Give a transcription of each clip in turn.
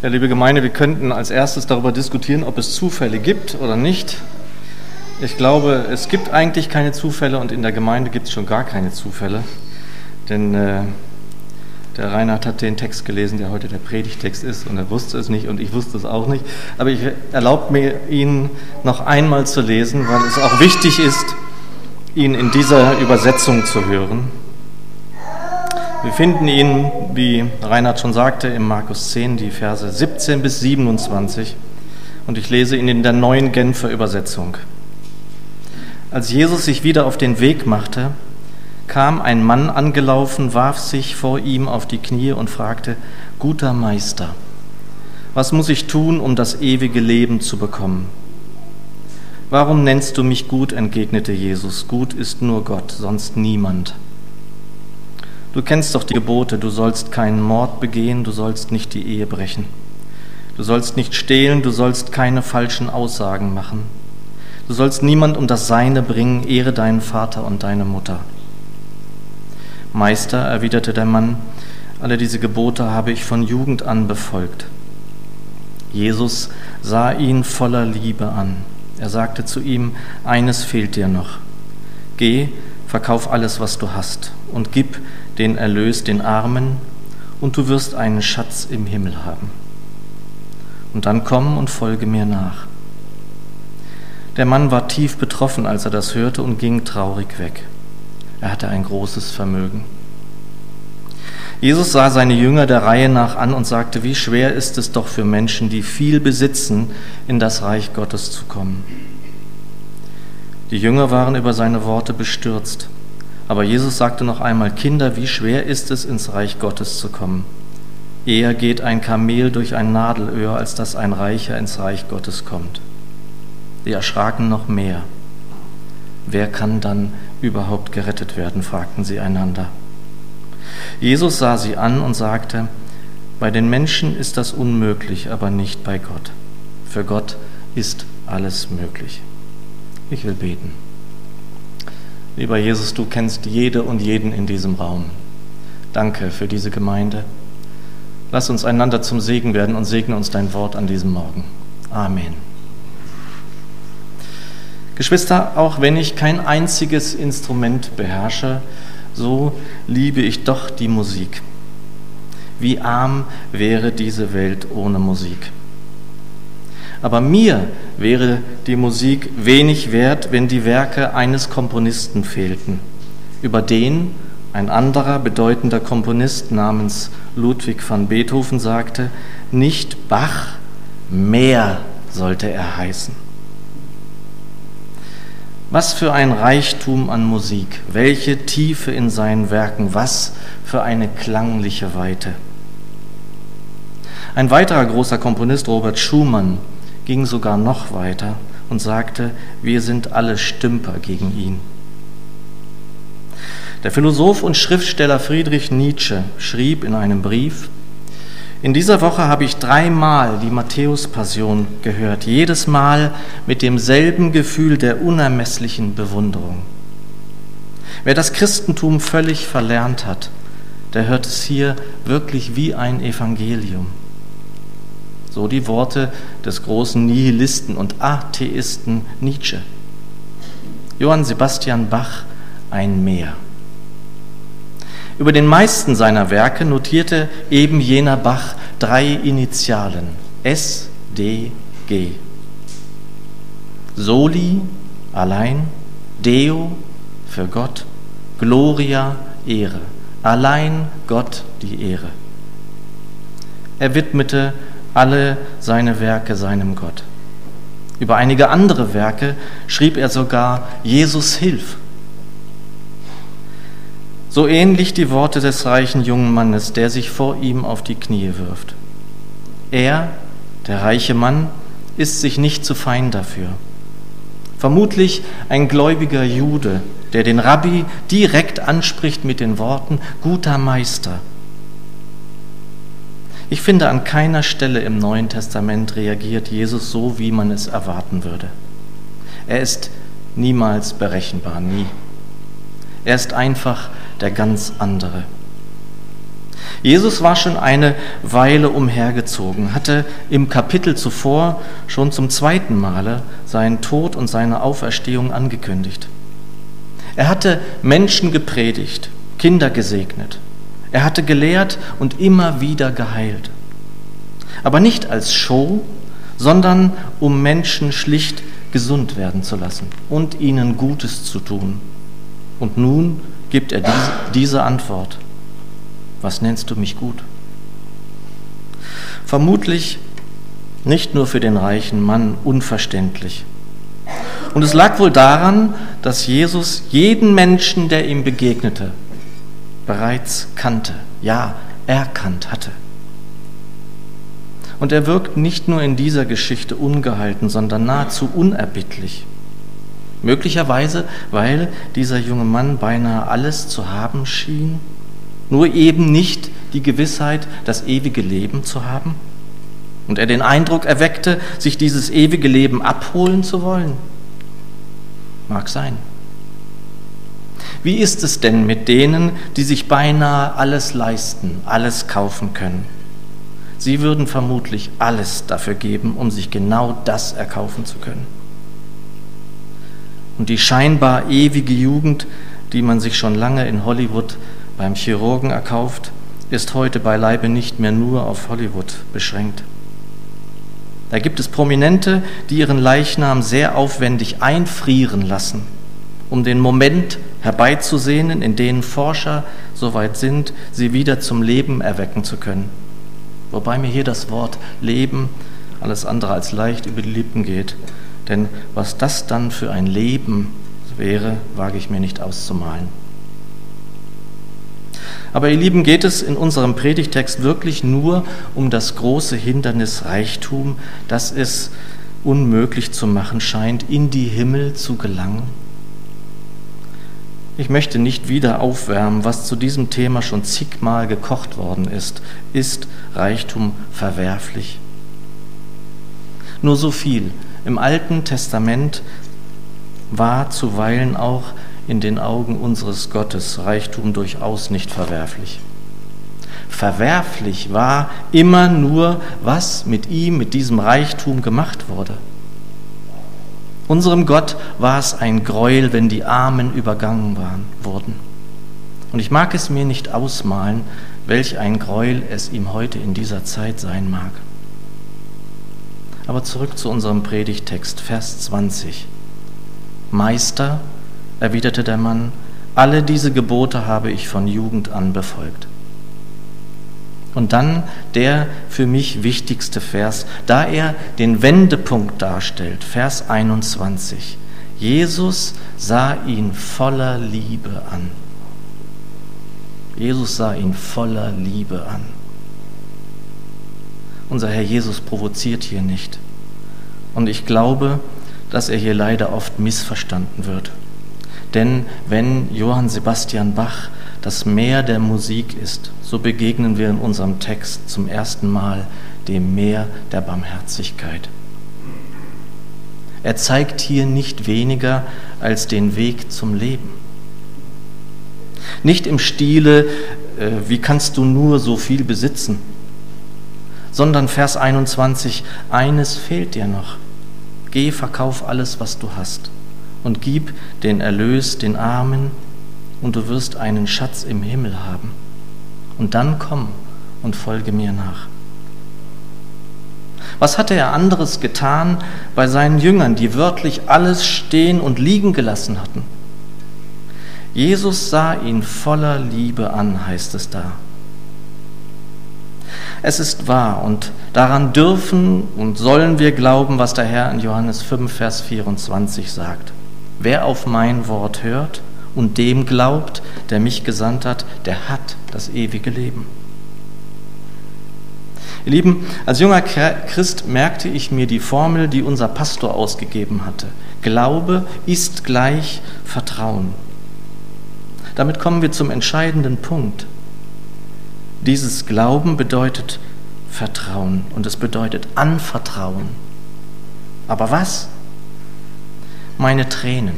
Ja, liebe Gemeinde, wir könnten als erstes darüber diskutieren, ob es Zufälle gibt oder nicht. Ich glaube, es gibt eigentlich keine Zufälle und in der Gemeinde gibt es schon gar keine Zufälle. Denn äh, der Reinhard hat den Text gelesen, der heute der Predigtext ist und er wusste es nicht und ich wusste es auch nicht. Aber ich erlaube mir, ihn noch einmal zu lesen, weil es auch wichtig ist, ihn in dieser Übersetzung zu hören. Wir finden ihn, wie Reinhard schon sagte, im Markus 10, die Verse 17 bis 27. Und ich lese ihn in der neuen Genfer Übersetzung. Als Jesus sich wieder auf den Weg machte, kam ein Mann angelaufen, warf sich vor ihm auf die Knie und fragte, Guter Meister, was muss ich tun, um das ewige Leben zu bekommen? Warum nennst du mich gut? entgegnete Jesus. Gut ist nur Gott, sonst niemand. Du kennst doch die Gebote, du sollst keinen Mord begehen, du sollst nicht die Ehe brechen. Du sollst nicht stehlen, du sollst keine falschen Aussagen machen. Du sollst niemand um das Seine bringen, ehre deinen Vater und deine Mutter. Meister, erwiderte der Mann, alle diese Gebote habe ich von Jugend an befolgt. Jesus sah ihn voller Liebe an. Er sagte zu ihm, eines fehlt dir noch. Geh, verkauf alles, was du hast, und gib den Erlös den Armen, und du wirst einen Schatz im Himmel haben. Und dann komm und folge mir nach. Der Mann war tief betroffen, als er das hörte, und ging traurig weg. Er hatte ein großes Vermögen. Jesus sah seine Jünger der Reihe nach an und sagte, wie schwer ist es doch für Menschen, die viel besitzen, in das Reich Gottes zu kommen. Die Jünger waren über seine Worte bestürzt. Aber Jesus sagte noch einmal, Kinder, wie schwer ist es, ins Reich Gottes zu kommen. Eher geht ein Kamel durch ein Nadelöhr, als dass ein Reicher ins Reich Gottes kommt. Sie erschraken noch mehr. Wer kann dann überhaupt gerettet werden? fragten sie einander. Jesus sah sie an und sagte, bei den Menschen ist das unmöglich, aber nicht bei Gott. Für Gott ist alles möglich. Ich will beten. Lieber Jesus, du kennst jede und jeden in diesem Raum. Danke für diese Gemeinde. Lass uns einander zum Segen werden und segne uns dein Wort an diesem Morgen. Amen. Geschwister, auch wenn ich kein einziges Instrument beherrsche, so liebe ich doch die Musik. Wie arm wäre diese Welt ohne Musik. Aber mir wäre die Musik wenig wert, wenn die Werke eines Komponisten fehlten, über den ein anderer bedeutender Komponist namens Ludwig van Beethoven sagte, nicht Bach, mehr sollte er heißen. Was für ein Reichtum an Musik, welche Tiefe in seinen Werken, was für eine klangliche Weite. Ein weiterer großer Komponist, Robert Schumann, ging sogar noch weiter und sagte, wir sind alle Stümper gegen ihn. Der Philosoph und Schriftsteller Friedrich Nietzsche schrieb in einem Brief, in dieser Woche habe ich dreimal die Matthäus-Passion gehört, jedes Mal mit demselben Gefühl der unermesslichen Bewunderung. Wer das Christentum völlig verlernt hat, der hört es hier wirklich wie ein Evangelium. So die Worte des großen Nihilisten und Atheisten Nietzsche. Johann Sebastian Bach ein Meer. Über den meisten seiner Werke notierte eben jener Bach drei Initialen S, D, G. Soli, allein, Deo, für Gott, Gloria, Ehre, allein Gott die Ehre. Er widmete alle seine Werke seinem Gott. Über einige andere Werke schrieb er sogar Jesus hilf. So ähnlich die Worte des reichen jungen Mannes, der sich vor ihm auf die Knie wirft. Er, der reiche Mann, ist sich nicht zu fein dafür. Vermutlich ein gläubiger Jude, der den Rabbi direkt anspricht mit den Worten, guter Meister, ich finde, an keiner Stelle im Neuen Testament reagiert Jesus so, wie man es erwarten würde. Er ist niemals berechenbar, nie. Er ist einfach der ganz andere. Jesus war schon eine Weile umhergezogen, hatte im Kapitel zuvor schon zum zweiten Male seinen Tod und seine Auferstehung angekündigt. Er hatte Menschen gepredigt, Kinder gesegnet. Er hatte gelehrt und immer wieder geheilt. Aber nicht als Show, sondern um Menschen schlicht gesund werden zu lassen und ihnen Gutes zu tun. Und nun gibt er diese, Antwort. Was nennst du mich gut? Vermutlich nicht nur für den reichen Mann unverständlich. Und es lag wohl daran, dass Jesus jeden Menschen, der ihm begegnete, bereits kannte, ja, erkannt hatte. Und er wirkt nicht nur in dieser Geschichte ungehalten, sondern nahezu unerbittlich. Möglicherweise, weil dieser junge Mann beinahe alles zu haben schien, nur eben nicht die Gewissheit, das ewige Leben zu haben. Und er den Eindruck erweckte, sich dieses ewige Leben abholen zu wollen. Mag sein. Wie ist es denn mit denen, die sich beinahe alles leisten, alles kaufen können? Sie würden vermutlich alles dafür geben, um sich genau das erkaufen zu können. Und die scheinbar ewige Jugend, die man sich schon lange in Hollywood beim Chirurgen erkauft, ist heute beileibe nicht mehr nur auf Hollywood beschränkt. Da gibt es Prominente, die ihren Leichnam sehr aufwendig einfrieren lassen, um den Moment herbeizusehnen, in dem Forscher so weit sind, sie wieder zum Leben erwecken zu können. Wobei mir hier das Wort Leben alles andere als leicht über die Lippen geht. Denn was das dann für ein Leben wäre, wage ich mir nicht auszumalen. Aber ihr Lieben, geht es in unserem Predigtext wirklich nur um das große Hindernis Reichtum, das es unmöglich zu machen scheint, in die Himmel zu gelangen? Ich möchte nicht wieder aufwärmen, was zu diesem Thema schon zigmal gekocht worden ist. Ist Reichtum verwerflich? Nur so viel. Im Alten Testament war zuweilen auch in den Augen unseres Gottes Reichtum durchaus nicht verwerflich. Verwerflich war immer nur, was mit ihm, mit diesem Reichtum gemacht wurde. Unserem Gott war es ein Gräuel, wenn die Armen übergangen waren, wurden. Und ich mag es mir nicht ausmalen, welch ein Gräuel es ihm heute in dieser Zeit sein mag. Aber zurück zu unserem Predigtext, Vers 20. Meister, erwiderte der Mann, alle diese Gebote habe ich von Jugend an befolgt. Und dann der für mich wichtigste Vers, da er den Wendepunkt darstellt, Vers 21. Jesus sah ihn voller Liebe an. Jesus sah ihn voller Liebe an. Unser Herr Jesus provoziert hier nicht. Und ich glaube, dass er hier leider oft missverstanden wird. Denn wenn Johann Sebastian Bach das Meer der Musik ist, so begegnen wir in unserem Text zum ersten Mal dem Meer der Barmherzigkeit. Er zeigt hier nicht weniger als den Weg zum Leben. Nicht im Stile, äh, wie kannst du nur so viel besitzen, sondern Vers 21, eines fehlt dir noch. Geh, verkauf alles, was du hast und gib den Erlös den Armen und du wirst einen Schatz im Himmel haben. Und dann komm und folge mir nach. Was hatte er anderes getan bei seinen Jüngern, die wörtlich alles stehen und liegen gelassen hatten? Jesus sah ihn voller Liebe an, heißt es da. Es ist wahr und daran dürfen und sollen wir glauben, was der Herr in Johannes 5, Vers 24 sagt. Wer auf mein Wort hört und dem glaubt, der mich gesandt hat, der hat das ewige Leben. Ihr Lieben, als junger Christ merkte ich mir die Formel, die unser Pastor ausgegeben hatte. Glaube ist gleich Vertrauen. Damit kommen wir zum entscheidenden Punkt. Dieses Glauben bedeutet Vertrauen und es bedeutet Anvertrauen. Aber was? Meine Tränen,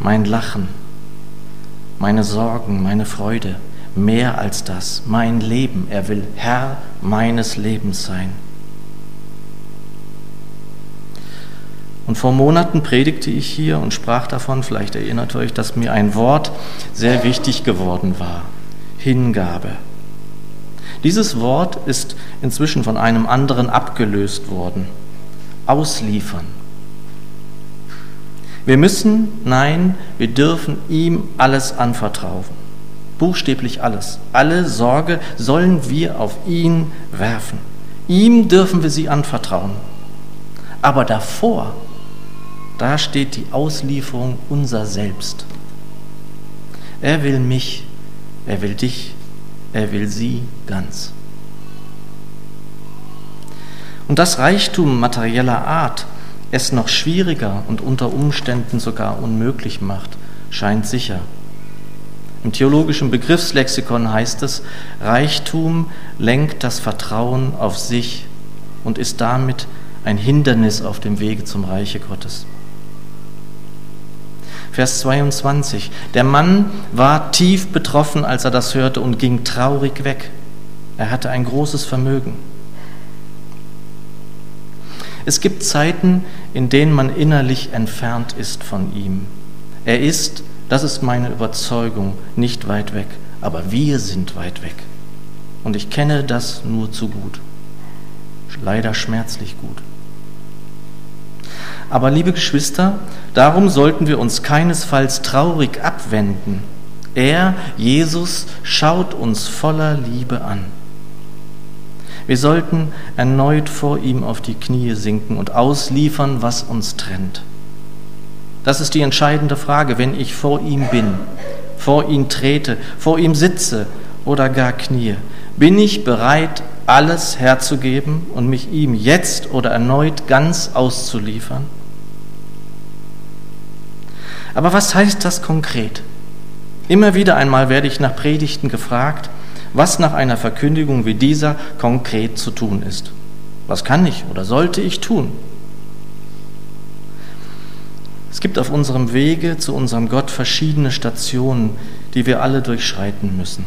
mein Lachen, meine Sorgen, meine Freude, mehr als das, mein Leben. Er will Herr meines Lebens sein. Und vor Monaten predigte ich hier und sprach davon, vielleicht erinnert euch, dass mir ein Wort sehr wichtig geworden war. Hingabe. Dieses Wort ist inzwischen von einem anderen abgelöst worden. Ausliefern. Wir müssen, nein, wir dürfen ihm alles anvertrauen. Buchstäblich alles. Alle Sorge sollen wir auf ihn werfen. Ihm dürfen wir sie anvertrauen. Aber davor da steht die Auslieferung unser Selbst. Er will mich, er will dich, er will sie ganz. Und das Reichtum materieller Art es noch schwieriger und unter Umständen sogar unmöglich macht, scheint sicher. Im theologischen Begriffslexikon heißt es, Reichtum lenkt das Vertrauen auf sich und ist damit ein Hindernis auf dem Wege zum Reiche Gottes. Vers 22. Der Mann war tief betroffen, als er das hörte und ging traurig weg. Er hatte ein großes Vermögen. Es gibt Zeiten, in denen man innerlich entfernt ist von ihm. Er ist, das ist meine Überzeugung, nicht weit weg, aber wir sind weit weg. Und ich kenne das nur zu gut. Leider schmerzlich gut. Aber liebe Geschwister, darum sollten wir uns keinesfalls traurig abwenden. Er, Jesus, schaut uns voller Liebe an. Wir sollten erneut vor ihm auf die Knie sinken und ausliefern, was uns trennt. Das ist die entscheidende Frage, wenn ich vor ihm bin, vor ihn trete, vor ihm sitze oder gar knie. Bin ich bereit, alles herzugeben und mich ihm jetzt oder erneut ganz auszuliefern? Aber was heißt das konkret? Immer wieder einmal werde ich nach Predigten gefragt, was nach einer Verkündigung wie dieser konkret zu tun ist. Was kann ich oder sollte ich tun? Es gibt auf unserem Wege zu unserem Gott verschiedene Stationen, die wir alle durchschreiten müssen.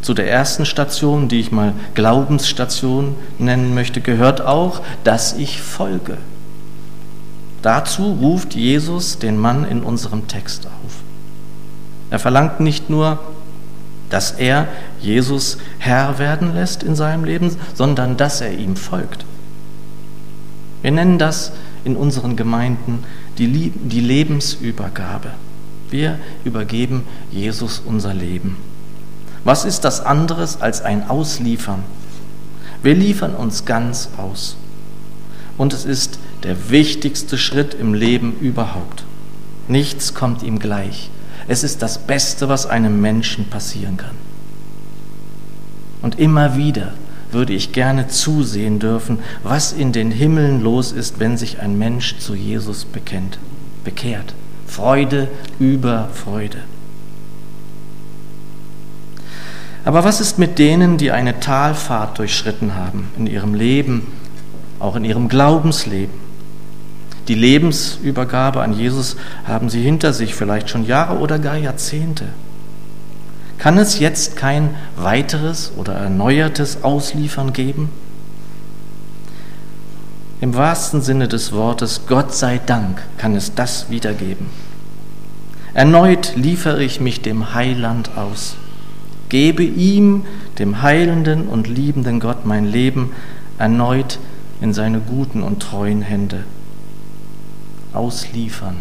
Zu der ersten Station, die ich mal Glaubensstation nennen möchte, gehört auch, dass ich folge. Dazu ruft Jesus den Mann in unserem Text auf. Er verlangt nicht nur, dass er Jesus Herr werden lässt in seinem Leben, sondern dass er ihm folgt. Wir nennen das in unseren Gemeinden die, die Lebensübergabe. Wir übergeben Jesus unser Leben. Was ist das anderes als ein Ausliefern? Wir liefern uns ganz aus. Und es ist der wichtigste Schritt im Leben überhaupt. Nichts kommt ihm gleich. Es ist das Beste, was einem Menschen passieren kann. Und immer wieder würde ich gerne zusehen dürfen, was in den Himmeln los ist, wenn sich ein Mensch zu Jesus bekennt, bekehrt. Freude über Freude. Aber was ist mit denen, die eine Talfahrt durchschritten haben in ihrem Leben, auch in ihrem Glaubensleben? Die Lebensübergabe an Jesus haben sie hinter sich, vielleicht schon Jahre oder gar Jahrzehnte. Kann es jetzt kein weiteres oder erneuertes Ausliefern geben? Im wahrsten Sinne des Wortes, Gott sei Dank, kann es das wiedergeben. Erneut liefere ich mich dem Heiland aus, gebe ihm, dem heilenden und liebenden Gott, mein Leben erneut in seine guten und treuen Hände ausliefern,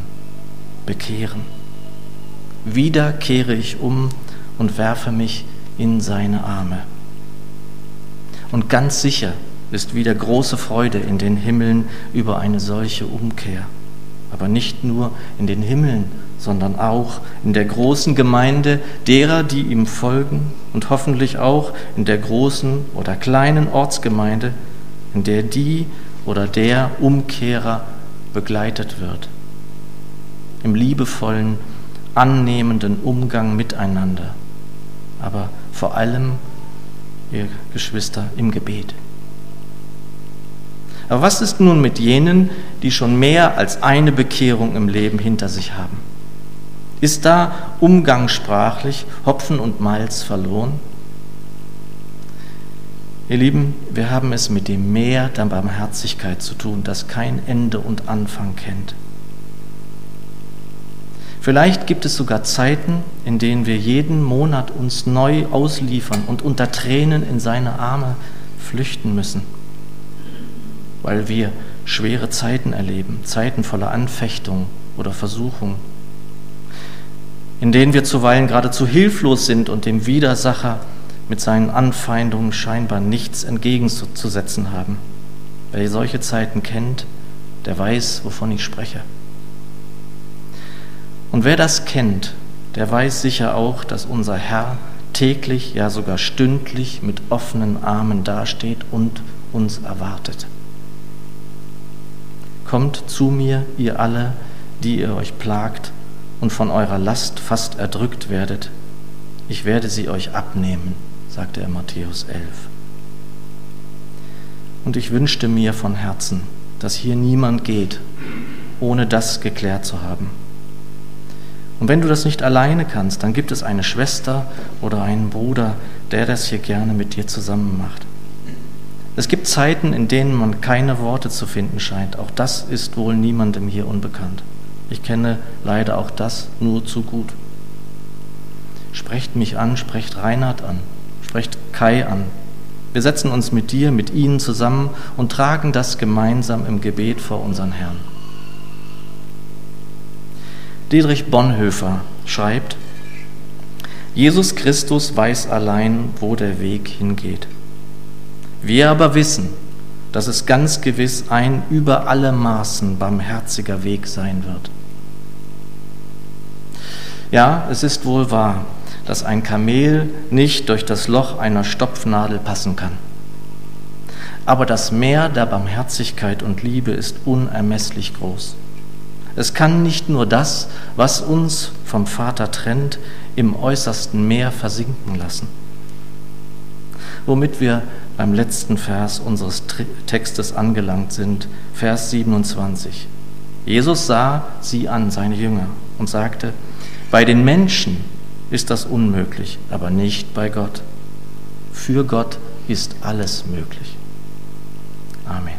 bekehren. Wieder kehre ich um und werfe mich in seine Arme. Und ganz sicher ist wieder große Freude in den Himmeln über eine solche Umkehr. Aber nicht nur in den Himmeln, sondern auch in der großen Gemeinde derer, die ihm folgen und hoffentlich auch in der großen oder kleinen Ortsgemeinde, in der die oder der Umkehrer begleitet wird. Im liebevollen, annehmenden Umgang miteinander, aber vor allem, ihr Geschwister, im Gebet. Aber was ist nun mit jenen, die schon mehr als eine Bekehrung im Leben hinter sich haben? Ist da umgangssprachlich Hopfen und Malz verloren? Ihr Lieben, wir haben es mit dem Meer der Barmherzigkeit zu tun, das kein Ende und Anfang kennt. Vielleicht gibt es sogar Zeiten, in denen wir jeden Monat uns neu ausliefern und unter Tränen in seine Arme flüchten müssen, weil wir schwere Zeiten erleben, Zeiten voller Anfechtung oder Versuchung, in denen wir zuweilen geradezu hilflos sind und dem Widersacher mit seinen Anfeindungen scheinbar nichts entgegenzusetzen haben. Wer solche Zeiten kennt, der weiß, wovon ich spreche. Und wer das kennt, der weiß sicher auch, dass unser Herr täglich, ja sogar stündlich mit offenen Armen dasteht und uns erwartet. Kommt zu mir, ihr alle, die ihr euch plagt und von eurer Last fast erdrückt werdet, ich werde sie euch abnehmen, sagte er Matthäus 11. Und ich wünschte mir von Herzen, dass hier niemand geht, ohne das geklärt zu haben. Und wenn du das nicht alleine kannst, dann gibt es eine Schwester oder einen Bruder, der das hier gerne mit dir zusammen macht. Es gibt Zeiten, in denen man keine Worte zu finden scheint. Auch das ist wohl niemandem hier unbekannt. Ich kenne leider auch das nur zu gut. Sprecht mich an, sprecht Reinhard an, sprecht Kai an. Wir setzen uns mit dir, mit ihnen zusammen und tragen das gemeinsam im Gebet vor unseren Herrn. Dietrich Bonhoeffer schreibt, Jesus Christus weiß allein, wo der Weg hingeht. Wir aber wissen, dass es ganz gewiss ein über alle Maßen barmherziger Weg sein wird. Ja, es ist wohl wahr, dass ein Kamel nicht durch das Loch einer Stopfnadel passen kann. Aber das Meer der Barmherzigkeit und Liebe ist unermesslich groß. Es kann nicht nur das, was uns vom Vater trennt, im äußersten Meer versinken lassen. Womit wir beim letzten Vers unseres Textes angelangt sind, Vers 27. Jesus sah sie an, seine Jünger, und sagte, bei den Menschen ist das unmöglich, aber nicht bei Gott. Für Gott ist alles möglich. Amen.